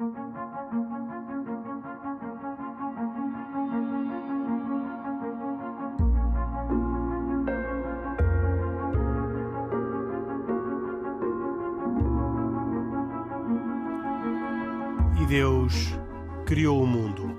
E Deus criou o mundo.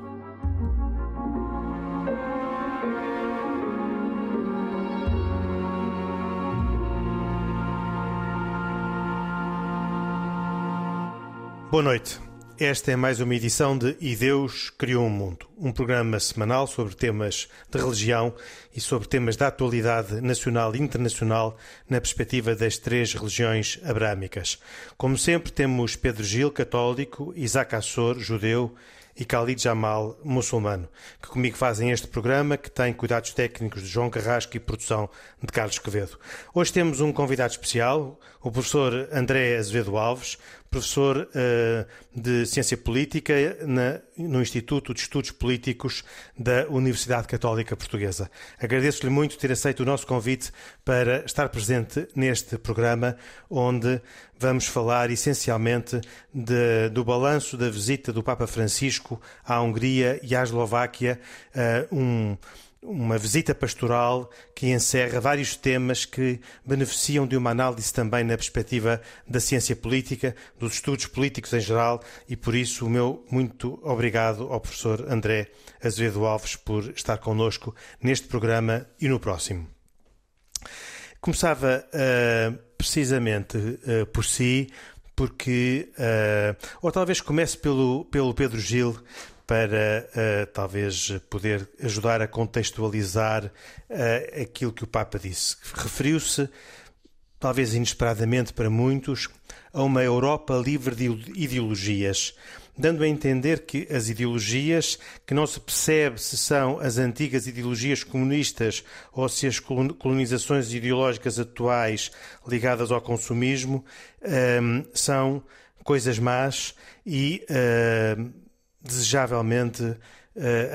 Boa noite. Esta é mais uma edição de E Deus Criou um Mundo, um programa semanal sobre temas de religião e sobre temas da atualidade nacional e internacional na perspectiva das três religiões abrâmicas. Como sempre, temos Pedro Gil, católico, Isaac Assor, judeu, e Khalid Jamal, muçulmano, que comigo fazem este programa, que tem cuidados técnicos de João Carrasco e produção de Carlos Quevedo. Hoje temos um convidado especial, o professor André Azevedo Alves, professor uh, de Ciência Política na, no Instituto de Estudos Políticos da Universidade Católica Portuguesa. Agradeço-lhe muito ter aceito o nosso convite para estar presente neste programa, onde vamos falar essencialmente de, do balanço da visita do Papa Francisco à Hungria e à Eslováquia, uh, um uma visita pastoral que encerra vários temas que beneficiam de uma análise também na perspectiva da ciência política, dos estudos políticos em geral, e por isso o meu muito obrigado ao professor André Azevedo Alves por estar connosco neste programa e no próximo. Começava uh, precisamente uh, por si, porque, uh, ou talvez comece pelo, pelo Pedro Gil, para uh, talvez poder ajudar a contextualizar uh, aquilo que o Papa disse. Referiu-se, talvez inesperadamente para muitos, a uma Europa livre de ideologias, dando a entender que as ideologias, que não se percebe se são as antigas ideologias comunistas ou se as colonizações ideológicas atuais ligadas ao consumismo, um, são coisas más e uh, desejavelmente uh,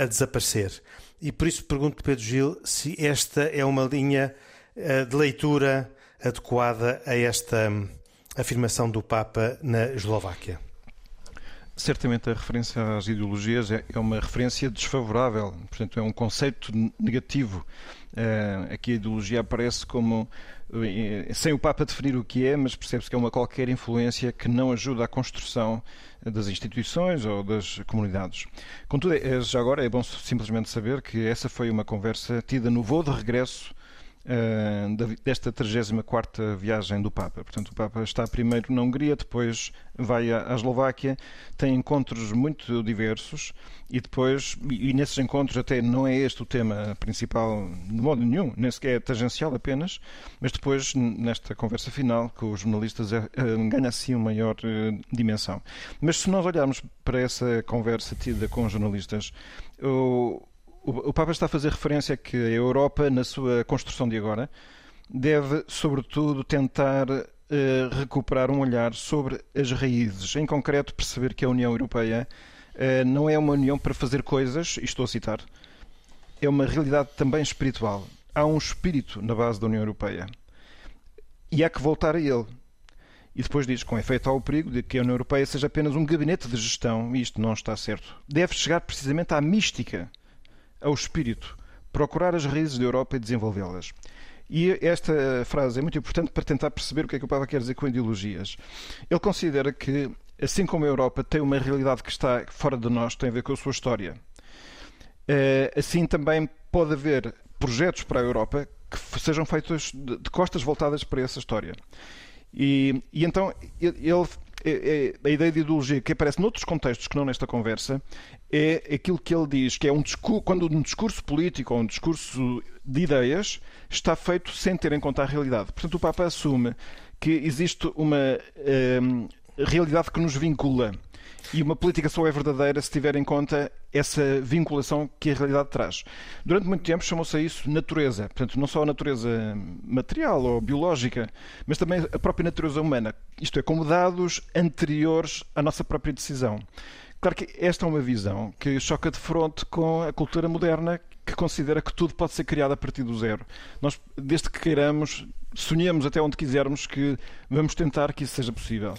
a desaparecer. E por isso pergunto, Pedro Gil, se esta é uma linha uh, de leitura adequada a esta um, afirmação do Papa na Eslováquia. Certamente a referência às ideologias é, é uma referência desfavorável, portanto, é um conceito negativo. Uh, aqui a ideologia aparece como sem o Papa definir o que é, mas percebe-se que é uma qualquer influência que não ajuda à construção das instituições ou das comunidades. Contudo, é, já agora é bom simplesmente saber que essa foi uma conversa tida no voo de regresso desta 34 viagem do Papa. Portanto, o Papa está primeiro na Hungria, depois vai à, Eslováquia, tem encontros muito diversos e depois, e, nesses encontros até não é este o tema principal de modo nenhum, nem sequer é tangencial apenas, mas depois, nesta conversa final, com os jornalistas, é, é, ganha assim uma maior uh, dimensão. Mas se nós olharmos para essa conversa tida com os jornalistas, o, o Papa está a fazer referência a que a Europa, na sua construção de agora, deve, sobretudo, tentar uh, recuperar um olhar sobre as raízes. Em concreto, perceber que a União Europeia uh, não é uma união para fazer coisas, e estou a citar, é uma realidade também espiritual. Há um espírito na base da União Europeia. E há que voltar a ele. E depois diz, com efeito ao perigo de que a União Europeia seja apenas um gabinete de gestão, e isto não está certo. Deve chegar precisamente à mística ao espírito, procurar as raízes da Europa e desenvolvê-las. E esta frase é muito importante para tentar perceber o que é que o Papa quer dizer com ideologias. Ele considera que, assim como a Europa tem uma realidade que está fora de nós, tem a ver com a sua história, eh, assim também pode haver projetos para a Europa que sejam feitos de costas voltadas para essa história. E, e então ele é, é, a ideia de ideologia que aparece noutros contextos que não nesta conversa é aquilo que ele diz, que é um quando um discurso político ou um discurso de ideias está feito sem ter em conta a realidade. Portanto, o Papa assume que existe uma um, realidade que nos vincula e uma política só é verdadeira se tiver em conta essa vinculação que a realidade traz. Durante muito tempo chamou-se a isso natureza. Portanto, não só a natureza material ou biológica, mas também a própria natureza humana. Isto é, como dados anteriores à nossa própria decisão. Claro que esta é uma visão que choca de fronte com a cultura moderna que considera que tudo pode ser criado a partir do zero. Nós, desde que queiramos, sonhamos até onde quisermos que vamos tentar que isso seja possível.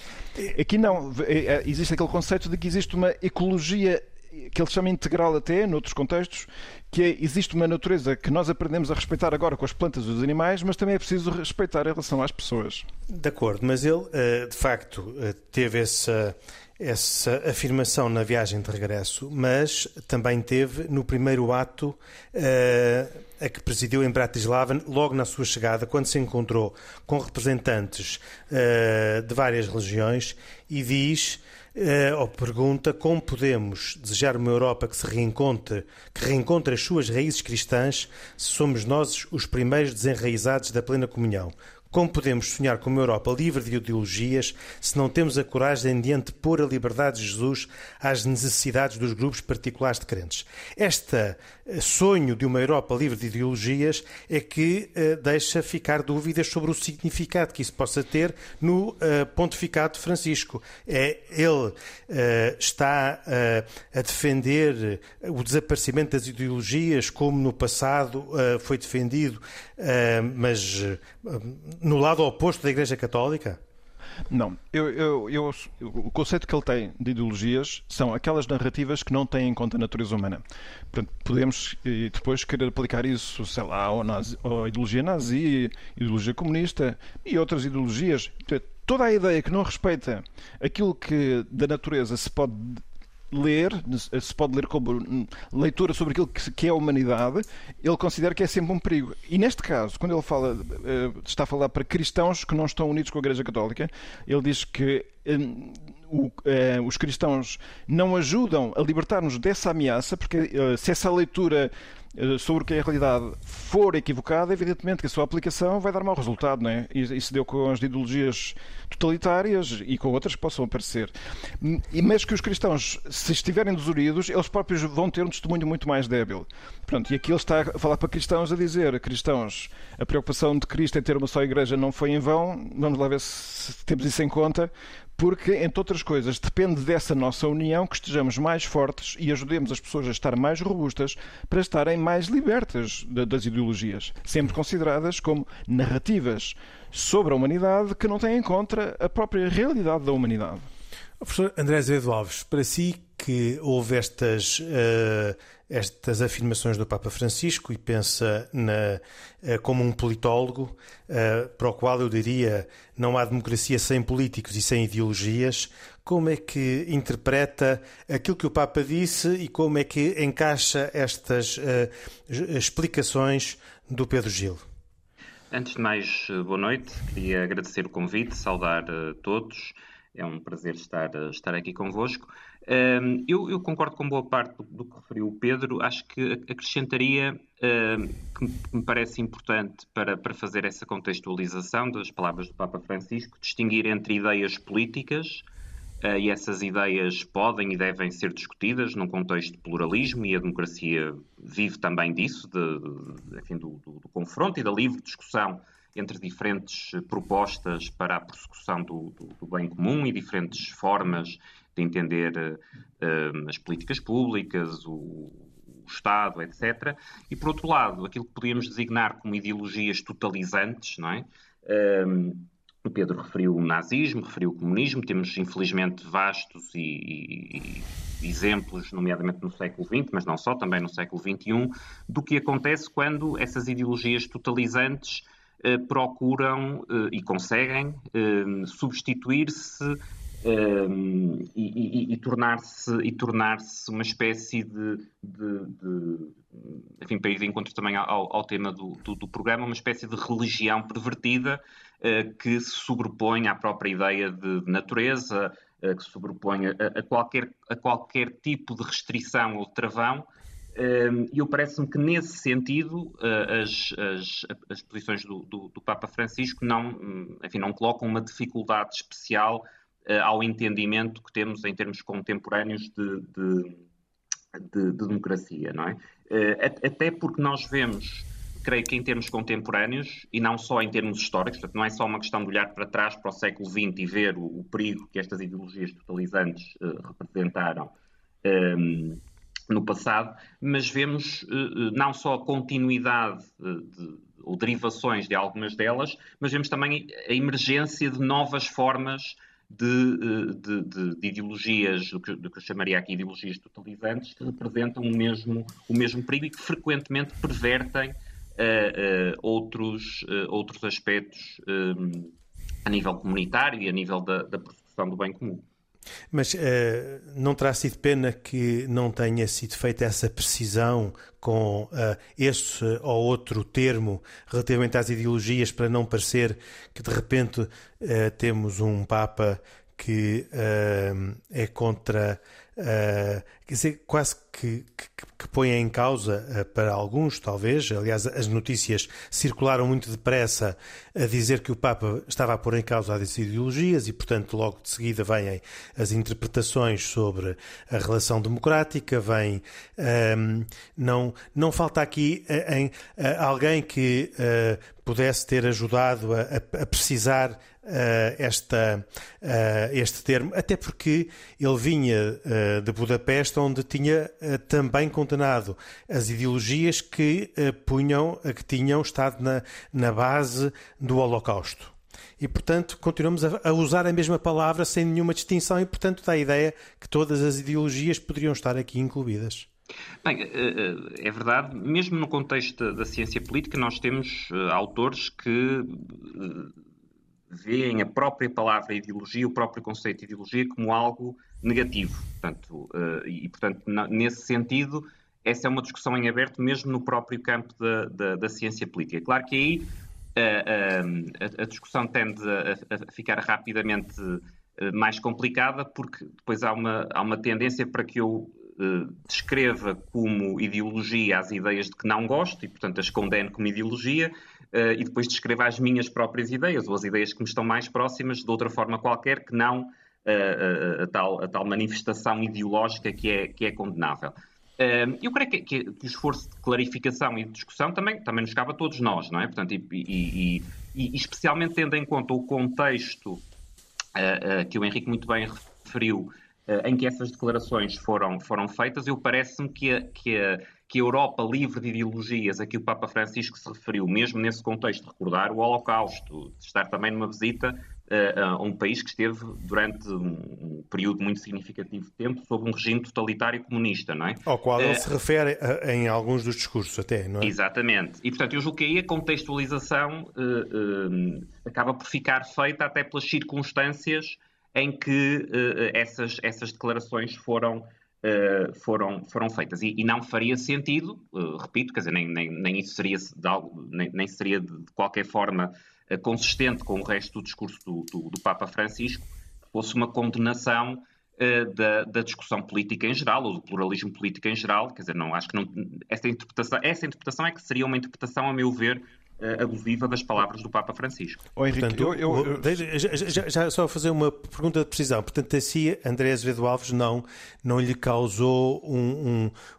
Aqui não. É, é, existe aquele conceito de que existe uma ecologia que ele chama integral até, noutros contextos, que é, existe uma natureza que nós aprendemos a respeitar agora com as plantas e os animais, mas também é preciso respeitar em relação às pessoas. De acordo, mas ele, eh, de facto, eh, teve essa, essa afirmação na viagem de regresso, mas também teve no primeiro ato uh, a que presidiu em Bratislava, logo na sua chegada, quando se encontrou com representantes uh, de várias religiões e diz uh, ou pergunta como podemos desejar uma Europa que se reencontre, que reencontre as suas raízes cristãs, se somos nós os primeiros desenraizados da plena comunhão. Como podemos sonhar com uma Europa livre de ideologias se não temos a coragem de antepor a liberdade de Jesus às necessidades dos grupos particulares de crentes? Este eh, sonho de uma Europa livre de ideologias é que uh, deixa ficar dúvidas sobre o significado que isso possa ter no uh, pontificado de Francisco. É, ele uh, está a defender o desaparecimento das ideologias como no passado foi defendido, mas no lado oposto da Igreja Católica? Não. Eu, eu, eu, o conceito que ele tem de ideologias são aquelas narrativas que não têm em conta a natureza humana. Portanto, podemos depois querer aplicar isso, sei lá, ao, nazi, à ideologia nazi, ideologia comunista e outras ideologias. Toda a ideia que não respeita aquilo que da natureza se pode ler, se pode ler como leitura sobre aquilo que é a humanidade, ele considera que é sempre um perigo. E neste caso, quando ele fala, eh, está a falar para cristãos que não estão unidos com a Igreja Católica, ele diz que hum, eh, os cristãos não ajudam a libertar-nos dessa ameaça, porque eh, se essa leitura eh, sobre o que é a realidade for equivocada, evidentemente que a sua aplicação vai dar mau resultado, não é? Isso deu com as ideologias totalitárias e com outras que possam aparecer. Mas que os cristãos, se estiverem desunidos, eles próprios vão ter um testemunho muito mais débil. Pronto, e aqui ele está a falar para cristãos a dizer, cristãos, a preocupação de Cristo em ter uma só igreja não foi em vão, vamos lá ver se temos isso em conta, porque, entre outras coisas, depende dessa nossa união que estejamos mais fortes e ajudemos as pessoas a estar mais robustas para estarem mais libertas das ideologias, sempre consideradas como narrativas sobre a humanidade que não têm em conta a própria realidade da humanidade. professor André Azevedo Alves, para si que houve estas. Uh estas afirmações do Papa Francisco e pensa na, eh, como um politólogo, eh, para o qual eu diria não há democracia sem políticos e sem ideologias. Como é que interpreta aquilo que o Papa disse e como é que encaixa estas uh, explicações do Pedro Gil? Antes de mais, boa noite. Queria agradecer o convite, saudar uh, todos. É um prazer estar, estar aqui convosco. Um, eu, eu, concordo com boa parte do, do, que referiu o Pedro. Acho que acrescentaria um, que me parece importante para, para fazer essa contextualização das palavras do Papa Francisco, distinguir entre ideias políticas, uh, e essas ideias podem e devem ser discutidas num contexto de pluralismo, e a democracia vive também disso, de, de, enfim, do, do, do confronto e da livre discussão entre diferentes propostas para a persecução do, do, do, bem comum e diferentes formas de entender uh, as políticas públicas, o, o, Estado, etc. E, por outro lado, aquilo que podíamos designar como ideologias totalizantes, não é? Um, o Pedro referiu o nazismo, referiu o comunismo, temos infelizmente vastos e, e, e, exemplos, nomeadamente no século XX, mas não só, também no século XXI, do que acontece quando essas ideologias totalizantes eh, procuram eh, e conseguem eh, substituir-se e, e, e tornar-se e tornar-se uma espécie de, de, de, enfim, para ir de encontro também ao, ao tema do, do, do, programa, uma espécie de religião pervertida que se sobrepõe à própria ideia de, natureza, uh, que se sobrepõe a, a, qualquer, a qualquer tipo de restrição ou travão. E eu parece-me que, nesse sentido, uh, as, as, as posições do, do, do, Papa Francisco não, enfim, não colocam uma dificuldade especial uh, ao entendimento que temos em termos contemporâneos de, de, de, de democracia, não é? Uh, até porque nós vemos, creio que em termos contemporâneos, e não só em termos históricos, portanto, não é só uma questão de olhar para trás, para o século XX e ver o, o perigo que estas ideologias totalizantes uh, representaram um, no passado, mas vemos uh, não só a continuidade de, ou derivações de algumas delas, mas vemos também a emergência de novas formas de, de, de, de ideologias, do que, do que, eu chamaria aqui ideologias totalizantes, que representam o mesmo, o mesmo perigo e que frequentemente pervertem uh, uh, outros, uh, outros aspectos um, a nível comunitário e a nível da, da persecução do bem comum. Mas uh, não terá sido pena que não tenha sido feita essa precisão com uh, esse ou outro termo relativamente às ideologias para não parecer que de repente uh, temos um Papa que é contra Uh, quer dizer, quase que, que, que põe em causa uh, para alguns, talvez. Aliás, as notícias circularam muito depressa a dizer que o Papa estava a pôr em causa as ideologias e, portanto, logo de seguida vêm as interpretações sobre a relação democrática. Vem, uh, não, não falta aqui em, alguém que pudesse ter ajudado a, a, a precisar uh, esta, uh, este termo, até porque ele vinha uh, de Budapeste, onde tinha também condenado as ideologias que punham, que tinham estado na, na base do Holocausto. E, portanto, continuamos a, usar a mesma palavra sem nenhuma distinção, e, portanto, dá a ideia que todas as ideologias poderiam estar aqui incluídas. Bem, é verdade, mesmo no contexto da ciência política, nós temos autores que veem a própria palavra ideologia, o próprio conceito de ideologia, como algo negativo. Portanto, uh, e, portanto, nesse sentido, essa é uma discussão em aberto, mesmo no próprio campo da, da, da ciência política. Claro que aí uh, uh, a, a, discussão tende a, a ficar rapidamente mais complicada, porque depois há uma, há uma tendência para que eu descreva como ideologia as ideias de que não gosto e, portanto, as condeno como ideologia, uh, e depois descreva as minhas próprias ideias ou as ideias que me estão mais próximas de outra forma qualquer que não uh, a, tal, a tal manifestação ideológica que é, que é condenável. Uh, eu creio que, que, que, o esforço de clarificação e de discussão também, também nos cabe a todos nós, não é? Portanto, e, e, e, e especialmente tendo em conta o contexto uh, uh, que o Henrique muito bem referiu, em que essas declarações foram, foram feitas, eu parece-me que, que a, que a Europa livre de ideologias, a que o Papa Francisco se referiu, mesmo nesse contexto, recordar o Holocausto, de estar também numa visita uh, a um país que esteve durante um período muito significativo de tempo sob um regime totalitário comunista, não é? Ao qual ele uh, se refere a, em alguns dos discursos até, não é? Exatamente. E, portanto, eu julgo que aí a contextualização uh, acaba por ficar feita até pelas circunstâncias em que essas, essas declarações foram uh, foram, foram feitas. E, e, não faria sentido, uh, repito, quer dizer, nem, nem, nem isso seria de, algo, nem, nem seria de, qualquer forma uh, consistente com o resto do discurso do, do, do Papa Francisco, fosse uma condenação da, da, discussão política em geral, ou do pluralismo político em geral, quer dizer, não, acho que não, essa interpretação, essa interpretação é que seria uma interpretação, a meu ver, abusiva das palavras do Papa Francisco. Oh, Henrique, Portanto, eu, eu, eu... Já, já, já, só fazer uma pergunta de precisão. Portanto, assim, André Azevedo Alves não, não lhe causou um,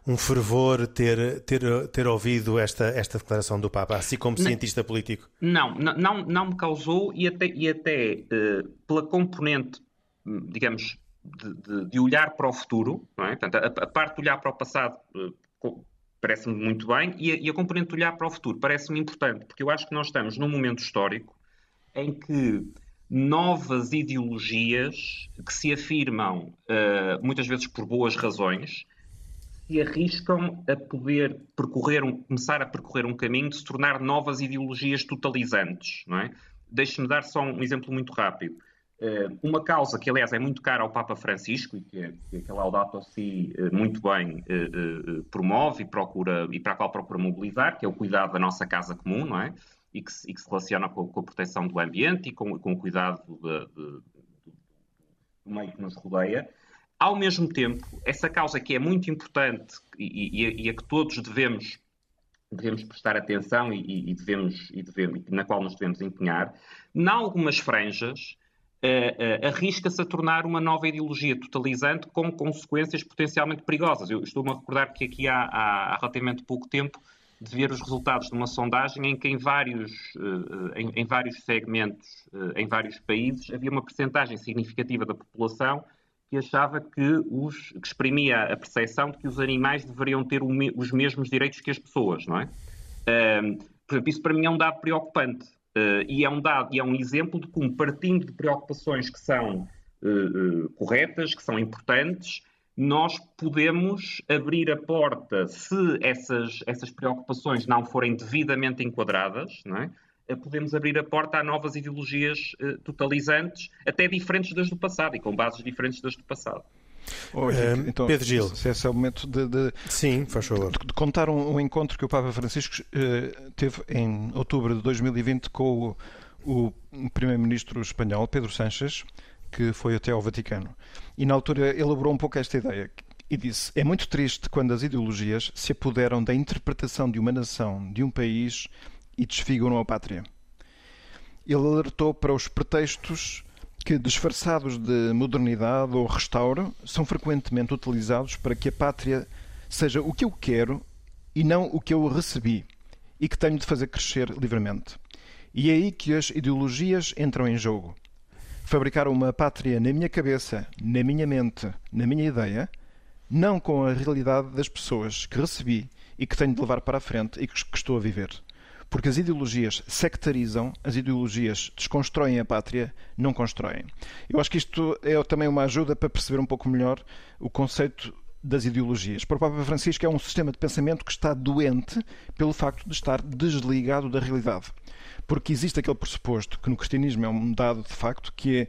um, um fervor ter, ter, ter ouvido esta, esta declaração do Papa, assim como não, cientista político? Não, não, não me causou e até, e até uh, pela componente, digamos, de, de, de, olhar para o futuro, não é? Portanto, a, a parte de olhar para o passado uh, parece-me muito bem, e a, e a componente de olhar para o futuro parece-me importante, porque eu acho que nós estamos num momento histórico em que novas ideologias que se afirmam, uh, muitas vezes por boas razões, se arriscam a poder percorrer um, começar a percorrer um caminho de se tornar novas ideologias totalizantes. Não é? Deixe-me dar só um exemplo muito rápido. Eh, uma causa que, aliás, é muito cara ao Papa Francisco e que, que, que a Laudato Si eh, muito bem eh, promove e, procura, e para a qual procura mobilizar, que é o cuidado da nossa casa comum, não é? E que, e que se relaciona com, com, a proteção do ambiente e com, com o cuidado de, de, do meio que nos rodeia. Ao mesmo tempo, essa causa que é muito importante e, e, e a que todos devemos devemos prestar atenção e, e devemos, e devemos, na qual nos devemos empenhar, em algumas franjas uh, uh, arrisca-se a tornar uma nova ideologia totalizante com consequências potencialmente perigosas. Eu estou-me a recordar que aqui há, há, há relativamente pouco tempo de ver os resultados de uma sondagem em que em vários, uh, em, em, vários segmentos, em vários países, havia uma percentagem significativa da população que achava que, os, que exprimia a percepção de que os animais deveriam ter os mesmos direitos que as pessoas, não é? Uh, por exemplo, isso para mim é um dado preocupante uh, e é um dado e é um exemplo de como partindo de preocupações que são uh, corretas, que são importantes, nós podemos abrir a porta se essas, essas preocupações não forem devidamente enquadradas, não é? Podemos abrir a porta a novas ideologias uh, totalizantes, até diferentes das do passado e com bases diferentes das do passado. Oh, então, Pedro Gil. Se esse é o momento de, de Sim, faz favor. De, de contar um, um, encontro que o Papa Francisco uh, teve em outubro de 2020 com o, o primeiro-ministro espanhol, Pedro Sánchez, que foi até ao Vaticano. E na altura elaborou um pouco esta ideia e disse: É muito triste quando as ideologias se apoderam da interpretação de uma nação, de um país e desfiguram a pátria. Ele alertou para os pretextos que, disfarçados de modernidade ou restauro, são frequentemente utilizados para que a pátria seja o que eu quero e não o que eu recebi e que tenho de fazer crescer livremente. E é aí que as ideologias entram em jogo. Fabricar uma pátria na minha cabeça, na minha mente, na minha ideia, não com a realidade das pessoas que recebi e que tenho de levar para a frente e que estou a viver. Porque as ideologias sectarizam, as ideologias desconstroem a pátria, não constroem. Eu acho que isto é também uma ajuda para perceber um pouco melhor o conceito das ideologias. Para o Papa Francisco é um sistema de pensamento que está doente pelo facto de estar desligado da realidade. Porque existe aquele pressuposto que no cristianismo é um dado de facto que é,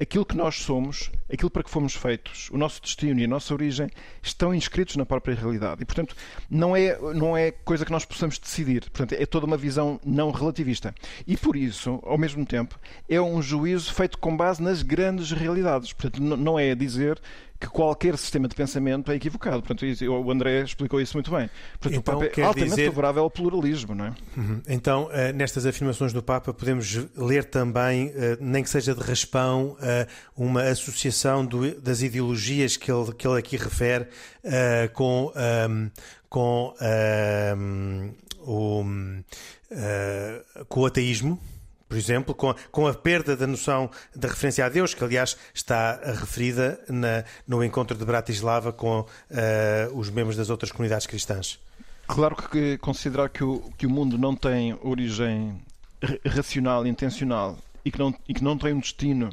aquilo que nós somos, aquilo para que fomos feitos, o nosso destino e a nossa origem estão inscritos na própria realidade. E, portanto, não é, não é coisa que nós possamos decidir. Portanto, é toda uma visão não relativista. E, por isso, ao mesmo tempo, é um juízo feito com base nas grandes realidades. Portanto, não é dizer que qualquer sistema de pensamento é equivocado. Portanto, o André explicou isso muito bem. Portanto, então, o Papa é altamente dizer... favorável ao pluralismo, não é? Uhum. Então, eh, nestas afirmações do Papa, podemos ler também, eh, nem que seja de raspão, eh, uma associação das ideologias que ele, que ele aqui refere com, ehm, com, ehm, o, com o ateísmo por exemplo, com a, com a perda da noção da referência a Deus, que aliás está referida na, no encontro de Bratislava com uh, os membros das outras comunidades cristãs. Claro que considerar que o, que o mundo não tem origem racional, intencional e que, não, e que não tem um destino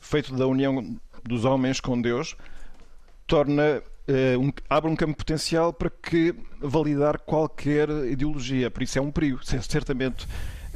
feito da união dos homens com Deus torna uh, um, abre um campo potencial para que validar qualquer ideologia. Por isso é um perigo. Certamente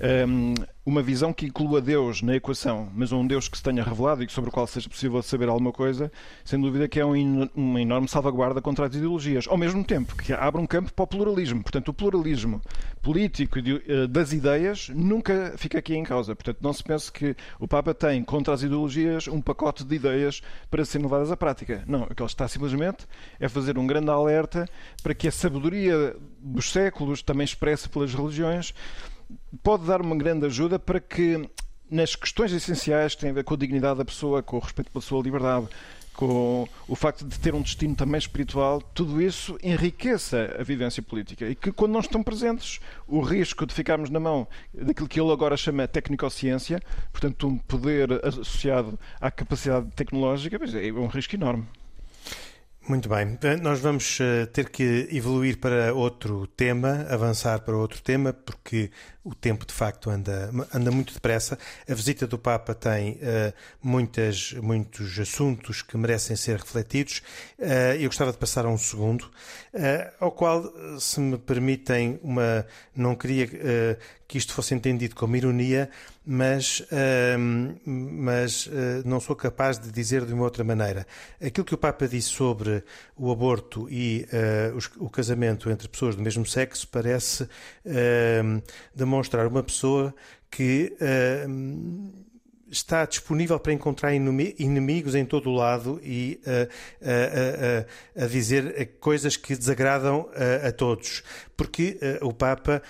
um, uma visão que inclua Deus na equação, mas um Deus que se tenha revelado e sobre o qual seja possível saber alguma coisa, sem dúvida que é um, uma enorme salvaguarda contra as ideologias. Ao mesmo tempo que abre um campo para o pluralismo. Portanto, o pluralismo político eh, das ideias nunca fica aqui em causa. Portanto, não se pense que o Papa tem contra as ideologias um pacote de ideias para serem levadas à prática. Não, o que ele está simplesmente é fazer um grande alerta para que a sabedoria dos séculos, também expressa pelas religiões, pode dar uma grande ajuda para que nas questões essenciais que têm a ver com a dignidade da pessoa, com o respeito pela sua liberdade, com o facto de ter um destino também espiritual, tudo isso enriqueça a vivência política. E que quando não estão presentes, o risco de ficarmos na mão daquilo que ele agora chama tecnicociência, portanto, um poder associado à capacidade tecnológica, é um risco enorme. Muito bem. Nós vamos eh, ter que evoluir para outro tema, avançar para outro tema, porque o tempo de facto anda, anda muito depressa. A visita do Papa tem uh, muitas, muitos assuntos que merecem ser refletidos. Uh, eu gostava de passar a um segundo, uh, ao qual, se me permitem, uma, não queria que isto fosse entendido como ironia, mas, mas não sou capaz de dizer de uma outra maneira. Aquilo que o Papa disse sobre o aborto e o casamento entre pessoas do mesmo sexo parece demonstrar uma pessoa que uh, está disponível para encontrar inimigos em todo o lado e uh, uh, a dizer coisas que desagradam a todos. Porque o Papa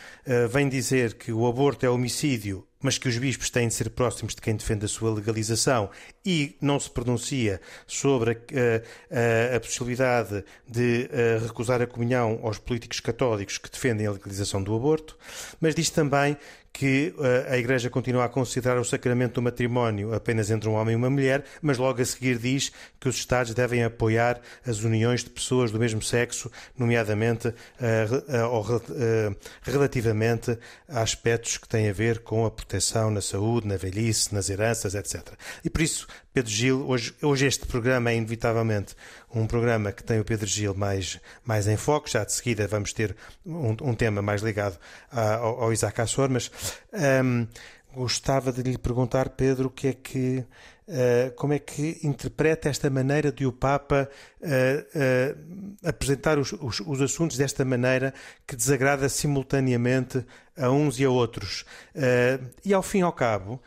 vem dizer que o aborto é homicídio mas que os bispos têm de ser próximos de quem defende a sua legalização. E não se pronuncia sobre a, a, a possibilidade de a, recusar a comunhão aos políticos católicos que defendem a legalização do aborto, mas diz também que uh, a Igreja continua a considerar o sacramento do matrimónio apenas entre um homem e uma mulher, mas logo a seguir diz que os Estados devem apoiar as uniões de pessoas do mesmo sexo, nomeadamente uh, uh, relativamente a aspectos que têm a ver com a proteção na saúde, na velhice, nas heranças, etc. E por isso, Pedro Gil, hoje, hoje este programa é inevitavelmente um programa que tem o Pedro Gil mais, mais em foco. Já de seguida vamos ter um, um tema mais ligado a, ao, ao, Isaac Assor, mas um, gostava de lhe perguntar, Pedro, o que é que. Uh, como é que interpreta esta maneira de o Papa uh, uh, apresentar os, os, os, assuntos desta maneira que desagrada simultaneamente a uns e a outros? e ao fim e ao cabo,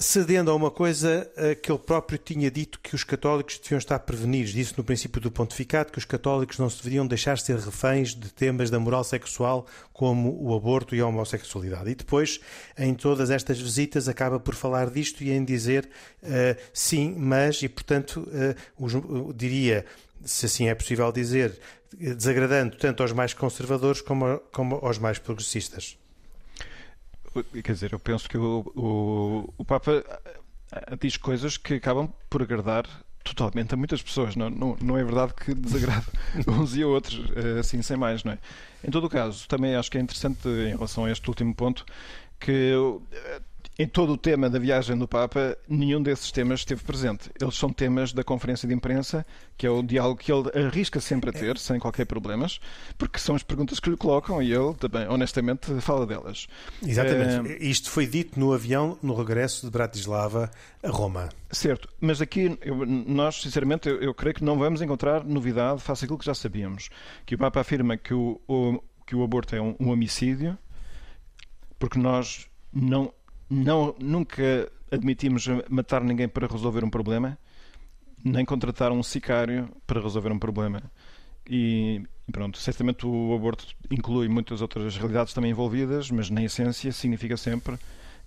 cedendo a uma coisa eh, que ele próprio tinha dito que os católicos deviam estar prevenidos. Disse no princípio do pontificado que os católicos não se deveriam deixar ser reféns de temas da moral sexual como o aborto e a homossexualidade. E depois, em todas estas visitas, acaba por falar disto e em dizer uh, sim, mas, e portanto, uh, os, diria, se assim é possível dizer, desagradando tanto aos mais conservadores como, como aos mais progressistas. Quer dizer, eu penso que o, o, o Papa eh, diz coisas que acabam por agradar totalmente a muitas pessoas. Não, não, não é verdade que desagrada uns e outros, eh, assim sem mais, não é? Em todo o caso, também acho que é interessante em relação a este último ponto que eh, em todo o tema da viagem do Papa, nenhum desses temas esteve presente. Eles são temas da conferência de imprensa, que é o diálogo que ele arrisca sempre a ter, sem qualquer problemas, porque são as perguntas que lhe colocam e ele também, honestamente, fala delas. Exatamente. É... Isto foi dito no avião no regresso de Bratislava a Roma. Certo, mas aqui eu, nós, sinceramente, eu, eu, creio que não vamos encontrar novidade face àquilo que já sabíamos. Que o Papa afirma que o, o que o aborto é um, um homicídio, porque nós não não, nunca admitimos matar ninguém para resolver um problema, nem contratar um sicário para resolver um problema. E pronto, certamente o aborto inclui muitas outras realidades também envolvidas, mas na essência significa sempre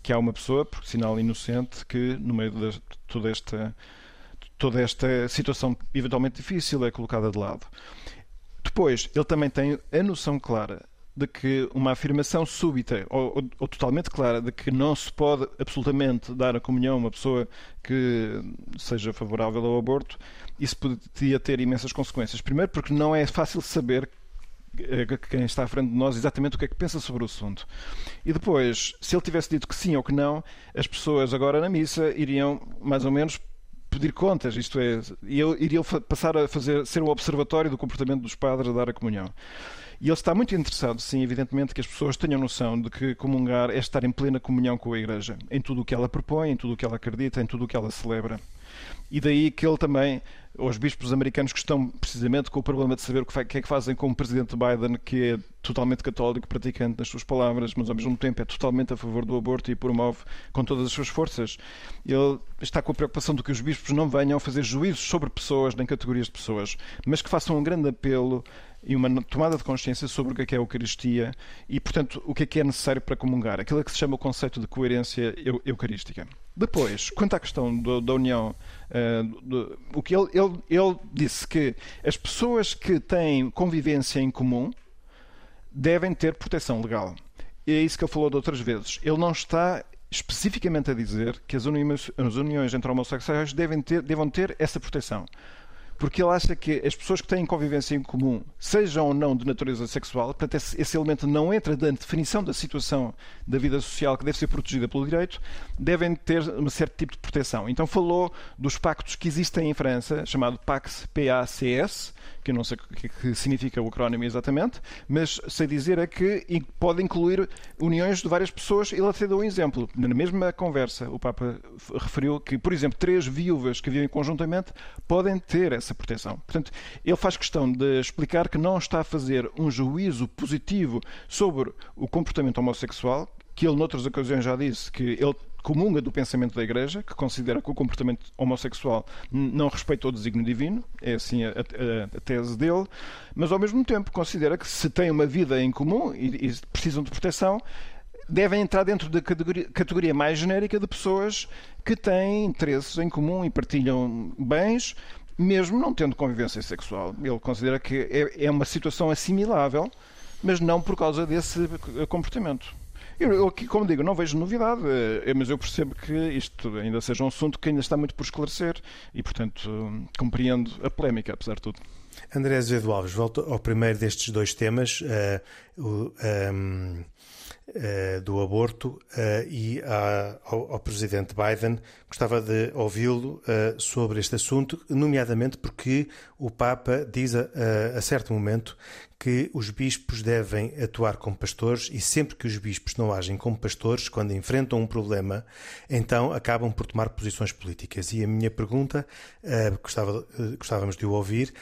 que há uma pessoa, por sinal inocente, que no meio de toda esta, toda esta situação eventualmente difícil é colocada de lado. Depois, ele também tem a noção clara de que uma afirmação súbita ou, ou, ou, totalmente clara de que não se pode absolutamente dar a comunhão a uma pessoa que seja favorável ao aborto, isso podia ter imensas consequências. Primeiro, porque não é fácil saber eh, quem está à frente de nós exatamente o que é que pensa sobre o assunto. E depois, se ele tivesse dito que sim ou que não, as pessoas agora na missa iriam mais ou menos pedir contas, isto é, iriam passar a fazer, ser um observatório do comportamento dos padres a dar a comunhão. E ele está muito interessado, sim, evidentemente, que as pessoas tenham noção de que comungar é estar em plena comunhão com a Igreja, em tudo o que ela propõe, em tudo o que ela acredita, em tudo o que ela celebra. E daí que ele também, os bispos americanos que estão precisamente com o problema de saber o que é que fazem com o presidente Biden, que é totalmente católico, praticante nas suas palavras, mas ao mesmo tempo é totalmente a favor do aborto e promove com todas as suas forças. Ele está com a preocupação de que os bispos não venham fazer juízos sobre pessoas, nem categorias de pessoas, mas que façam um grande apelo e uma tomada de consciência sobre o que é, que é a Eucaristia e, portanto, o que é que é necessário para comungar. Aquilo que se chama o conceito de coerência eucarística. Depois, quanto à questão do, da união, uh, do, o que ele, ele, ele disse que as pessoas que têm convivência em comum devem ter proteção legal. E é isso que ele falou de outras vezes. Ele não está especificamente a dizer que as uniões, as uniões entre homossexuais devem ter, devam ter essa proteção porque ele acha que as pessoas que têm convivência em comum, sejam ou não de natureza sexual, portanto, esse, esse elemento não entra na definição da situação da vida social que deve ser protegida pelo direito, devem ter um certo tipo de proteção. Então falou dos pactos que existem em França, chamado PACS, que eu não sei o que, significa o acrónimo exatamente, mas sei dizer é que pode incluir uniões de várias pessoas. Ele até deu um exemplo. Na mesma conversa, o Papa referiu que, por exemplo, três viúvas que vivem conjuntamente podem ter essa proteção. Portanto, ele faz questão de explicar que não está a fazer um juízo positivo sobre o comportamento homossexual, que ele noutras ocasiões já disse que ele comunga do pensamento da Igreja, que considera que o comportamento homossexual não respeita o desígnio divino, é assim a, a, a, tese dele, mas ao mesmo tempo considera que se têm uma vida em comum e, e precisam de proteção, devem entrar dentro da categoria, categoria mais genérica de pessoas que têm interesses em comum e partilham bens, mesmo não tendo convivência sexual. Ele considera que é, é uma situação assimilável, mas não por causa desse comportamento. Eu, aqui, como digo, não vejo novidade, eh, mas eu percebo que isto ainda seja um assunto que ainda está muito por esclarecer e, portanto, compreendo a polémica, apesar de tudo. André Azevedo Alves, volto ao primeiro destes dois temas, uh, o, um, eh, do aborto uh, e ao, Presidente Biden. Gostava de ouvi-lo sobre este assunto, nomeadamente porque o Papa diz a, certo momento que os bispos devem atuar como pastores e sempre que os bispos não agem como pastores, quando enfrentam um problema, então acabam por tomar posições políticas. E a minha pergunta, gostava, gostávamos de o ouvir,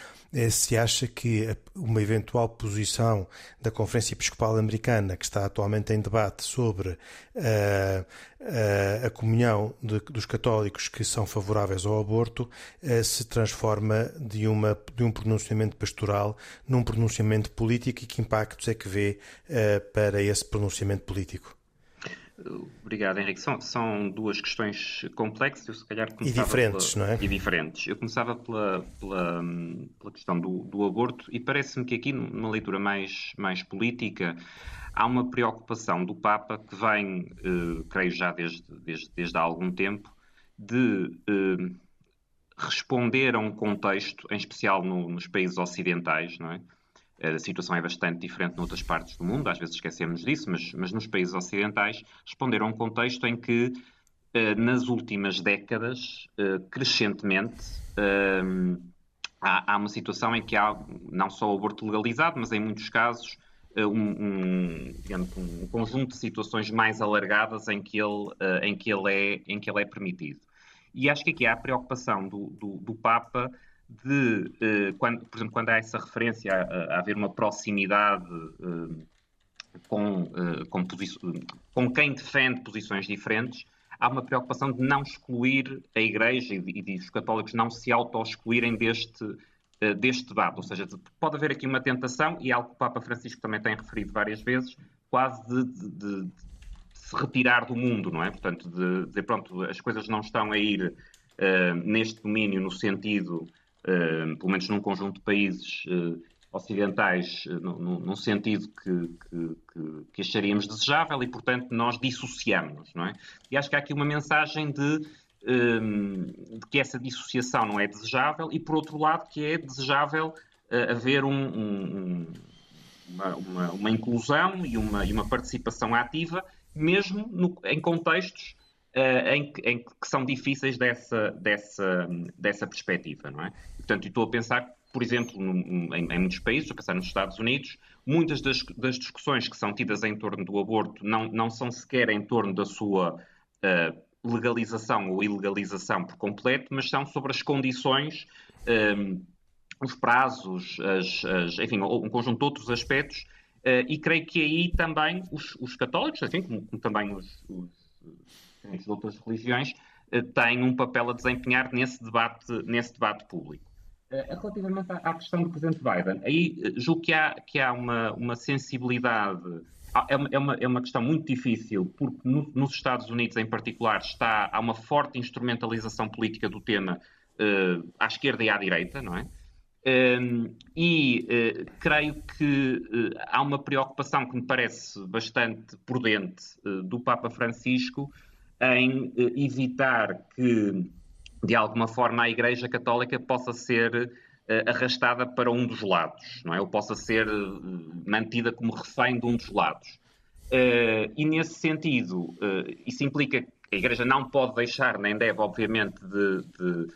se acha que uma eventual posição da Conferência Episcopal Americana, que está atualmente em debate sobre uh, uh, a comunhão de, dos católicos que são favoráveis ao aborto, se transforma de, uma, de um pronunciamento pastoral num pronunciamento político e que impactos é que vê para esse pronunciamento político? Obrigado, Henrique. São, são, duas questões complexas. Eu, se calhar, e diferentes, pela, não é? E diferentes. Eu começava pela, pela, pela questão do, do aborto e parece-me que aqui, numa leitura mais, mais política, há uma preocupação do Papa que vem, eh, creio já desde, desde, desde há algum tempo, de eh, responder a um contexto, em especial no, nos países ocidentais, não é? A situação é bastante diferente noutras partes do mundo, às vezes esquecemos disso, mas, mas nos países ocidentais responderam a um contexto em que, eh, nas últimas décadas, eh, crescentemente, eh, há, uma situação em que há não só o aborto legalizado, mas em muitos casos um, um, um conjunto de situações mais alargadas em que ele, em que ele, é, em que ele é permitido. E acho que aqui há a preocupação do, do, do Papa de, eh, quando, por exemplo, quando há essa referência a, a haver uma proximidade eh, com, eh, com, com, quem defende posições diferentes, há uma preocupação de não excluir a Igreja e, e de os católicos não se auto-excluírem deste, deste debate. Ou seja, pode haver aqui uma tentação, e é algo que o Papa Francisco também tem referido várias vezes, quase de, de, de, de se retirar do mundo, não é? Portanto, de dizer, pronto, as coisas não estão a ir neste domínio no sentido pelo menos num conjunto de países uh, ocidentais, uh, num, sentido que, que, que, acharíamos desejável e, portanto, nós dissociamos, não é? E acho que há aqui uma mensagem de, de que essa dissociação não é desejável e, por outro lado, que é desejável haver um, um, uma, uma, uma, inclusão e uma, e uma participação ativa, mesmo no, em contextos em, que, em, que, são difíceis dessa, dessa, dessa perspectiva, não é? Portanto, estou a pensar, por exemplo, no, em, em, muitos países, estou a pensar nos Estados Unidos, muitas das, das, discussões que são tidas em torno do aborto não, não são sequer em torno da sua uh, legalização ou ilegalização por completo, mas são sobre as condições, um, eh, os prazos, as, as, enfim, um conjunto de outros aspectos, uh, e creio que aí também os, os católicos, assim como, como também os, os outras religiões, eh, têm um papel a desempenhar nesse debate, nesse debate público. Eh, relativamente à questão do Presidente Biden, aí eh, julgo que há, que há uma, uma sensibilidade. É uma, é, uma, é uma questão muito difícil, porque no, nos Estados Unidos, em particular, está, há uma forte instrumentalização política do tema uh, à esquerda e à direita, não é? Um, e uh, creio que uh, há uma preocupação que me parece bastante prudente do Papa Francisco em eh, evitar que, de alguma forma, a Igreja Católica possa ser eh, arrastada para um dos lados, não é? Ou possa ser eh, mantida como refém de um dos lados. e nesse sentido, isso implica que a Igreja não pode deixar, nem deve, obviamente, de, de,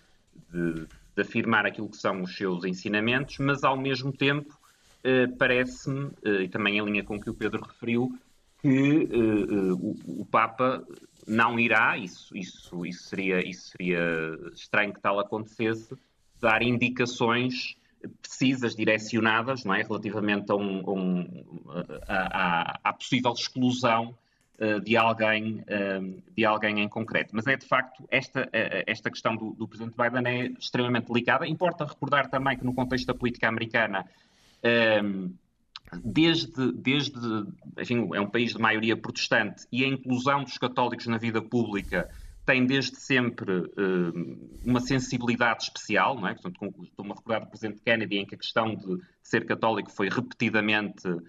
de, de afirmar aquilo que são os seus ensinamentos, mas ao mesmo tempo parece-me, e também em linha com o que o Pedro referiu, que o, o Papa não irá, isso, isso, isso, seria, isso seria estranho que tal acontecesse, dar indicações precisas, direcionadas, não é? relativamente a, um, um, a, a, a possível exclusão uh, de, alguém, uh, de alguém em concreto. Mas é de facto, esta, uh, esta questão do, do, Presidente Biden é extremamente delicada. Importa recordar também que no contexto da política americana desde, desde enfim, é um país de maioria protestante e a inclusão dos católicos na vida pública tem desde sempre uh, uma sensibilidade especial, não é? Portanto, estou-me a recordar do Presidente Kennedy em que a questão de ser católico foi repetidamente uh,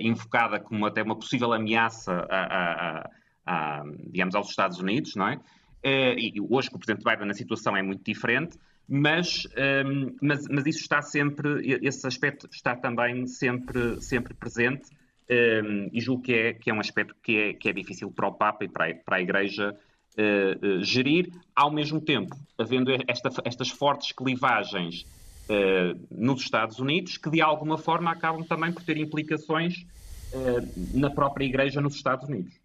invocada como até uma possível ameaça a, a, a, digamos, aos Estados Unidos, não é? Uh, e hoje que o Presidente Biden na situação é muito diferente, mas, um, mas, mas, isso está sempre, esse aspecto está também sempre, sempre presente um, e julgo que é, que é um aspecto que é, que é difícil para o Papa e para a, para a Igreja uh, uh, gerir, ao mesmo tempo, havendo esta, estas fortes clivagens uh, nos Estados Unidos, que de alguma forma acabam também por ter implicações na própria Igreja nos Estados Unidos.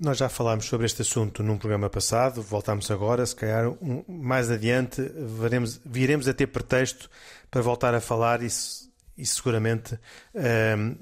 Nós já falámos sobre este assunto num programa passado, voltamos agora, se calhar um, mais adiante veremos, viremos a ter pretexto para voltar a falar e, e seguramente um,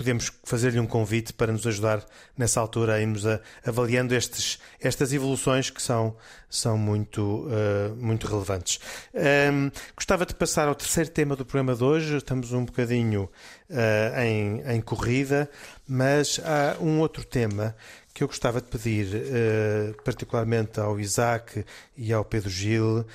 podemos fazer-lhe um convite para nos ajudar nessa altura a irmos a, avaliando estes, estas evoluções que são, são muito, uh, muito relevantes. Um, gostava de passar ao terceiro tema do programa de hoje. Estamos um bocadinho uh, em, em corrida, mas há um outro tema que eu gostava de pedir, uh, particularmente ao Isaac e ao Pedro Gil, uh,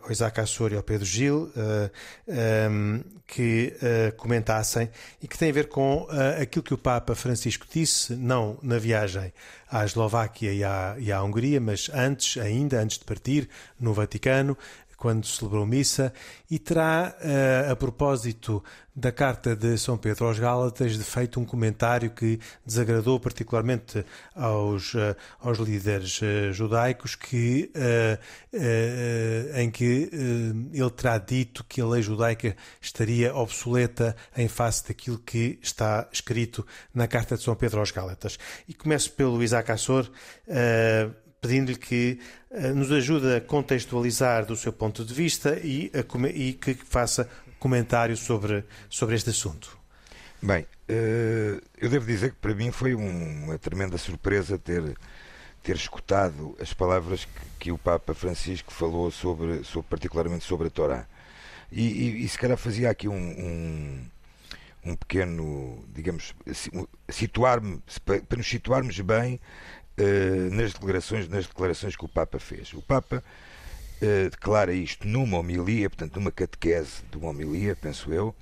ao Isaac Assor e ao Pedro Gil, uh, eh, um, que comentassem e que tem a ver com aquilo que o Papa Francisco disse, não na viagem à Eslováquia e à, e à Hungria, mas antes, ainda antes de partir, no Vaticano, quando celebrou missa, e terá, uh, a propósito da carta de São Pedro aos Gálatas, de feito um comentário que desagradou particularmente aos, uh, aos líderes uh, judaicos, que, em que ele terá dito que a lei judaica estaria obsoleta em face daquilo que está escrito na carta de São Pedro aos Gálatas. E começo pelo Isaac Assor pedindo-lhe que uh, nos ajude a contextualizar do seu ponto de vista e, a, e que faça comentário sobre, sobre este assunto. Bem, uh, eu devo dizer que para mim foi um, uma tremenda surpresa ter, ter escutado as palavras que, que o Papa Francisco falou sobre, sobre, particularmente sobre a Torá. E, e, e se calhar fazia aqui um, um, um pequeno, digamos, situar-me, para nos situarmos bem uh, nas, declarações, nas declarações que o Papa fez. O Papa uh, declara isto numa homilia, portanto, numa catequese de uma homilia, penso eu.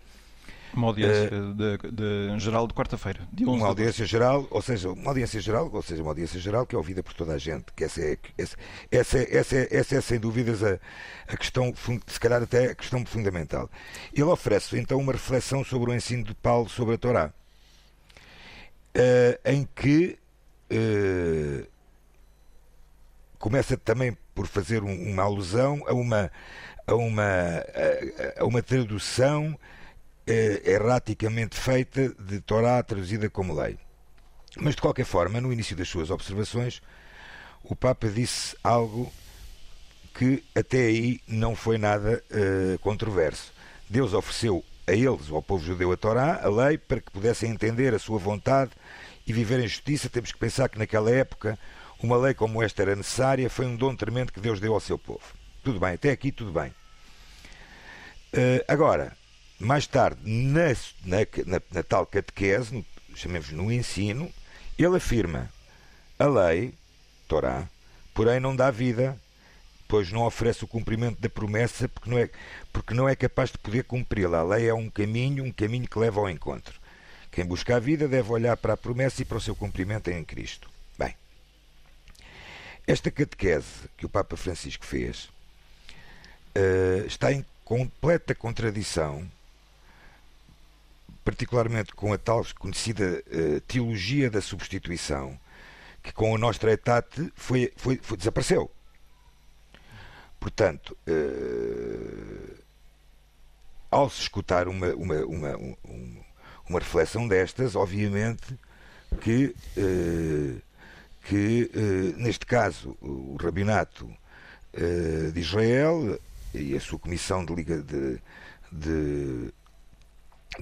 Uma audiência uh, de, de, geral de quarta-feira. Uma audiência geral, ou seja, uma audiência geral, ou seja, uma audiência geral que é ouvida por toda a gente. Que essa é, essa, essa, essa, essa é sem dúvidas a, a questão, se calhar até a questão fundamental. Ele oferece então uma reflexão sobre o ensino de Paulo sobre a Torá, em que uh, começa também por fazer um, uma alusão a uma, a uma, a, a uma tradução uh, erraticamente feita de Torá traduzida como lei. Mas de qualquer forma, no início das suas observações, o Papa disse algo que até aí não foi nada uh, controverso. Deus ofereceu a eles, ao povo judeu, a Torá, a lei, para que pudessem entender a sua vontade e viver em justiça, temos que pensar que naquela época uma lei como esta era necessária, foi um dom tremendo que Deus deu ao seu povo. Tudo bem, até aqui tudo bem. Uh, agora, mais tarde, na, na, na, tal catequese, chamemos no ensino, ele afirma a lei, Torá, porém não dá vida, pois não oferece o cumprimento da promessa, porque não é, porque não é capaz de poder cumpri-la. A lei é um caminho, um caminho que leva ao encontro. Quem busca a vida deve olhar para a promessa e para o seu cumprimento em Cristo. Bem, esta catequese que o Papa Francisco fez uh, está em completa contradição, particularmente com a tal conhecida uh, teologia da substituição, que com o nosso Etate foi, foi, foi, desapareceu. Portanto, uh, ao se escutar uma, uma, uma, um, uma reflexão destas, obviamente que, eh, que eh, neste caso, o Rabinato eh, de Israel e a sua Comissão de, Liga de, de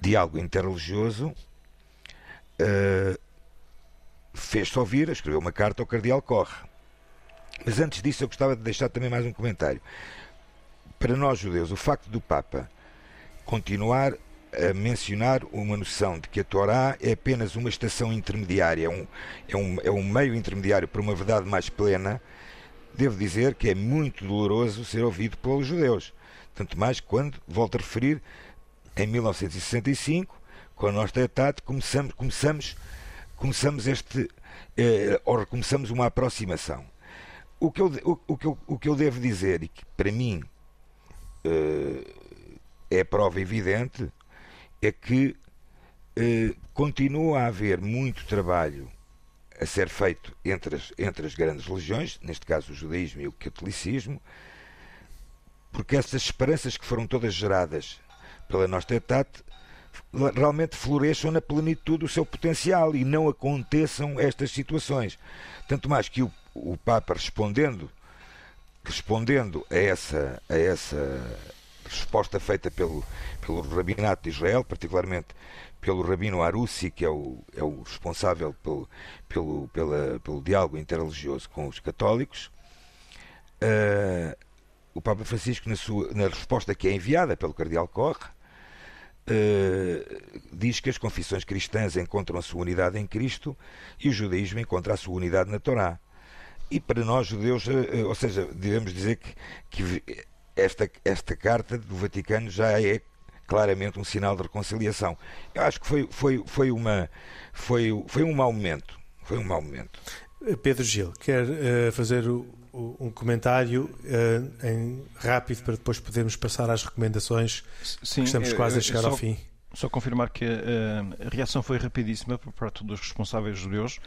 Diálogo Interreligioso fez-se ouvir, escreveu uma carta ao Cardeal Corre. Mas antes disso, eu gostava de deixar também mais um comentário. Para nós judeus, o facto do Papa continuar a mencionar uma noção de que a Torá é apenas uma estação intermediária, é um, é um, é um meio intermediário para uma verdade mais plena, devo dizer que é muito doloroso ser ouvido pelos judeus. Tanto mais quando, volto a referir, em 1965, com a nossa etat, começamos, começamos, começamos este, eh, ou começamos uma aproximação. O que, eu, o, o, que eu, o que eu devo dizer, e que para mim eh, é prova evidente, é que eh, continua a haver muito trabalho a ser feito entre as, entre as grandes religiões, neste caso o judaísmo e o catolicismo, porque essas esperanças que foram todas geradas pela nossa etate realmente floresçam na plenitude do seu potencial e não aconteçam estas situações. Tanto mais que o, o Papa respondendo respondendo a essa, a essa resposta feita pelo, pelo Rabinato de Israel, particularmente pelo Rabino Arussi, que é o, é o responsável pelo, pelo, pela, pelo diálogo interreligioso com os católicos, uh, o Papa Francisco, na, sua, na resposta que é enviada pelo Cardeal Corre, uh, diz que as confissões cristãs encontram a sua unidade em Cristo e o judaísmo encontra a sua unidade na Torá. E para nós judeus, uh, ou seja, devemos dizer que, que esta, esta carta do Vaticano já é claramente um sinal de reconciliação. Eu acho que foi, foi, foi, uma, foi, foi um mau momento. Foi um mau momento. Pedro Gil, quer uh, fazer o, o, um comentário uh, em, rápido para depois podermos passar às recomendações? Sim, estamos quase a chegar só, ao fim. Só confirmar que uh, a reação foi rapidíssima por parte dos responsáveis judeus.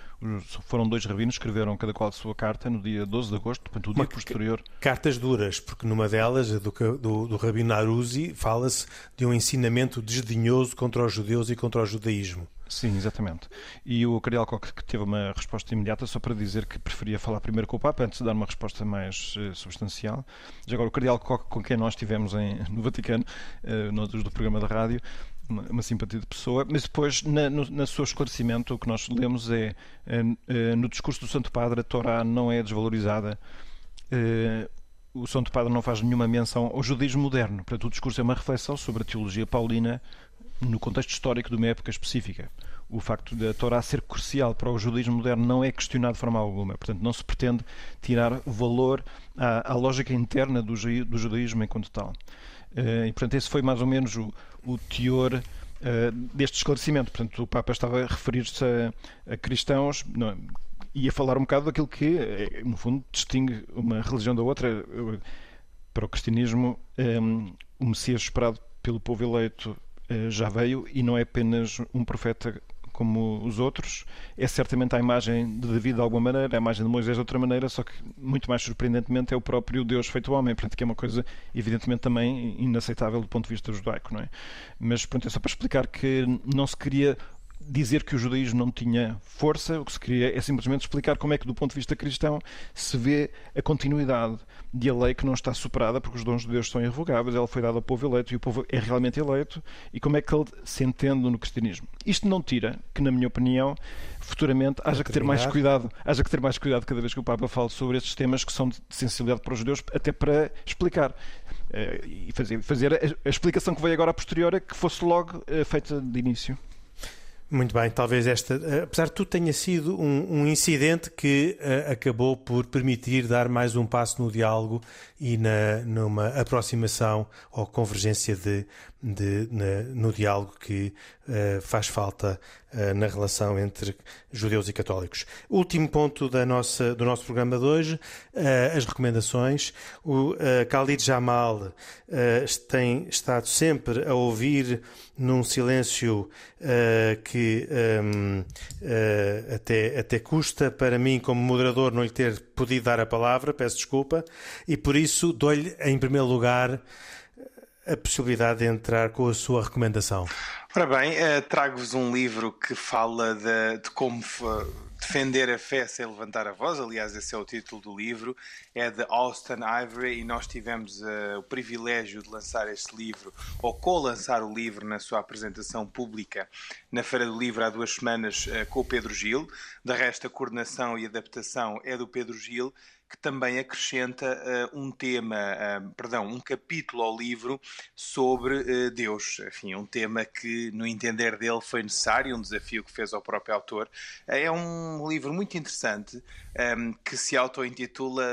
Foram dois rabinos, escreveram cada qual a sua carta no dia 12 de agosto, portanto, o dia posterior. Cartas duras, porque numa delas, do, do, do rabino Aruzi, fala-se de um ensinamento desdenhoso contra os judeus e contra o judaísmo. Sim, exatamente. E o Cardeal Koch que teve uma resposta imediata só para dizer que preferia falar primeiro com o Papa antes de dar uma resposta mais uh, substancial. Já agora, o Cardeal Koch com quem nós estivemos em, no Vaticano, uh, nós do programa da rádio, uma, uma simpatia de pessoa, mas depois, na, no na seu esclarecimento, o que nós lemos é, é no discurso do Santo Padre, a Torá não é desvalorizada. o Santo Padre não faz nenhuma menção ao judaísmo moderno. Portanto, o discurso é uma reflexão sobre a teologia paulina no contexto histórico de uma época específica. O facto da Torá ser crucial para o judaísmo moderno não é questionado de forma alguma. Portanto, não se pretende tirar valor à, à lógica interna do, do, judaísmo enquanto tal. Uh, e, portanto, esse foi mais ou menos o, o teor uh, deste esclarecimento. Portanto, o Papa estava a referir-se a, a, cristãos não, e a falar um bocado daquilo que, eh, no fundo, distingue uma religião da outra. Para o cristianismo, um, o Messias esperado pelo povo eleito eh, já veio e não é apenas um profeta como os outros. É certamente a imagem de David de alguma maneira, a imagem de Moisés de outra maneira, só que muito mais surpreendentemente é o próprio Deus feito homem, portanto que é uma coisa evidentemente também inaceitável do ponto de vista judaico, não é? Mas pronto, é só para explicar que não se queria dizer que o judaísmo não tinha força, o que se queria é simplesmente explicar como é que, do ponto de vista cristão, se vê a continuidade de a lei que não está superada, porque os dons de Deus são irrevogáveis, ela foi dada ao povo eleito e o povo é realmente eleito, e como é que ele se entende no cristianismo. Isto não tira que, na minha opinião, futuramente haja que ter mais cuidado, haja que ter mais cuidado cada vez que o Papa fala sobre estes temas que são de sensibilidade para os judeus, até para explicar. Eh, e fazer, fazer a, explicação que veio agora a posterior é que fosse logo eh, feita de início. Muito bem, talvez esta, eh, apesar de tudo, tenha sido um, um incidente que uh, acabou por permitir dar mais um passo no diálogo e na, numa aproximação ou convergência de, de, na, no diálogo que faz falta uh, na relação entre judeus e católicos. Último ponto da nossa, do nosso programa de hoje, uh, as recomendações. O Khalid Jamal tem estado sempre a ouvir num silêncio que um, até, até custa para mim, como moderador, não lhe ter podido dar a palavra, peço desculpa, e por isso dou-lhe, em primeiro lugar, a possibilidade de entrar com a sua recomendação? Ora bem, uh, trago-vos um livro que fala de, de como defender a fé sem levantar a voz. Aliás, esse é o título do livro. É de Austin Ivory e nós tivemos uh, o privilégio de lançar este livro, ou co-lançar o livro na sua apresentação pública na Feira do Livro há duas semanas uh, com o Pedro Gil. De resto, a coordenação e adaptação é do Pedro Gil que também acrescenta uh, um tema, uh, perdão, um capítulo ao livro sobre uh, Deus. Enfim, um tema que, no entender dele, foi necessário, um desafio que fez ao próprio autor. é um livro muito interessante um, que se auto-intitula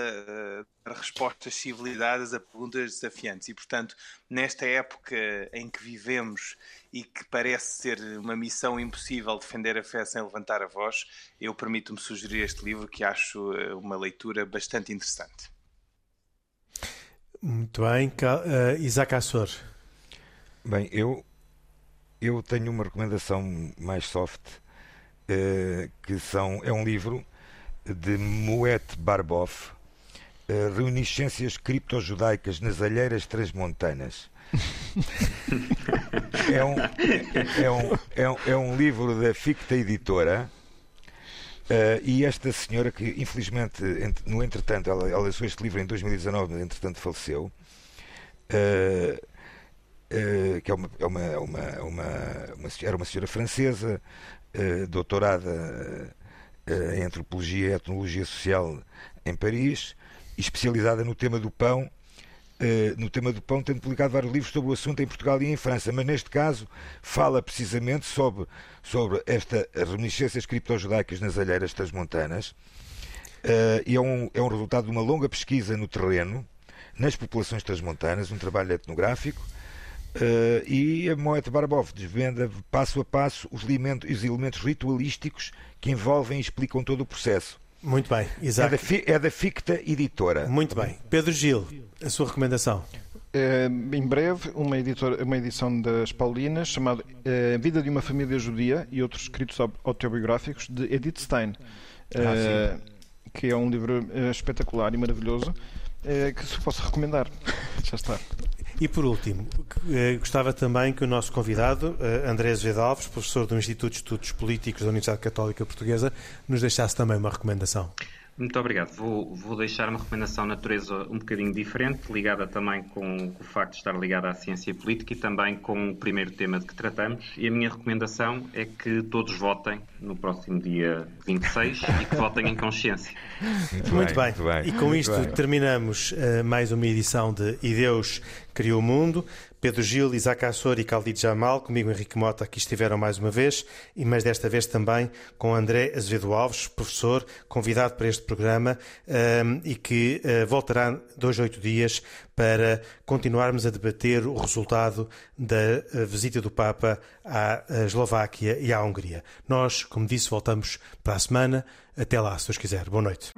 respostas civilizadas a perguntas desafiantes. E, portanto, nesta época em que vivemos e que parece ser uma missão impossível defender a fé sem levantar a voz, eu permito-me sugerir este livro que acho eh, uma leitura bastante interessante. Muito bem. Uh, Isaac Assor. Bem, eu, eu tenho uma recomendação mais soft, uh, que são, é um livro de Moet Barbov, uh, Reminiscências Criptojudaicas nas Alheiras Transmontanas. é, um, é, um, é, um, é um livro da Ficta Editora. Uh, e esta senhora que infelizmente no entretanto ela, ela lançou este livro em 2019 mas entretanto faleceu uh, uh, que é uma, é uma, uma, uma, uma, era uma senhora francesa doutorada em antropologia e etnologia social em Paris especializada no tema do pão, no tema do pão, tendo publicado vários livros sobre o assunto em Portugal e em França, mas neste caso fala precisamente sobre, sobre esta reminiscências criptojudaicas nas alheiras transmontanas, uh, e é um, é um resultado de uma longa pesquisa no terreno, nas populações transmontanas, um trabalho etnográfico, Uh, e a Moet Barbov desvenda passo a passo os elementos, os elementos ritualísticos que envolvem e explicam todo o processo. Muito bem, exato. É da, é da Ficta Editora. Muito bem. Pedro Gil, a sua recomendação. É, em breve, uma, editora, uma edição das Paulinas chamada é, Vida de uma Família Judia e outros escritos autobiográficos de Edith Stein, ah, que é um livro espetacular e maravilhoso que se posso recomendar. Já está. E por último, eh, gostava também que o nosso convidado, eh, André Azevedo Alves, professor do Instituto de Estudos Políticos da Universidade Católica Portuguesa, nos deixasse também uma recomendação. Muito obrigado. Vou, vou deixar uma recomendação de natureza um bocadinho diferente, ligada também com, com, o facto de estar ligada à ciência política e também com o primeiro tema de que tratamos. E a minha recomendação é que todos votem no próximo dia 26 e que votem em consciência. Muito, muito bem, bem. Muito e com isto bem. terminamos uh, mais uma edição de E Deus Criou o Mundo. Pedro Gil, Isaac Assor e Khalid Jamal, comigo Henrique Mota, aqui estiveram mais uma vez, e mas desta vez também com André Azevedo Alves, professor, convidado para este programa um, e que uh, voltará dois, oito dias para continuarmos a debater o resultado da uh, visita do Papa à Eslováquia e à Hungria. Nós, como disse, voltamos para a semana. Até lá, se Deus quiser. Boa noite.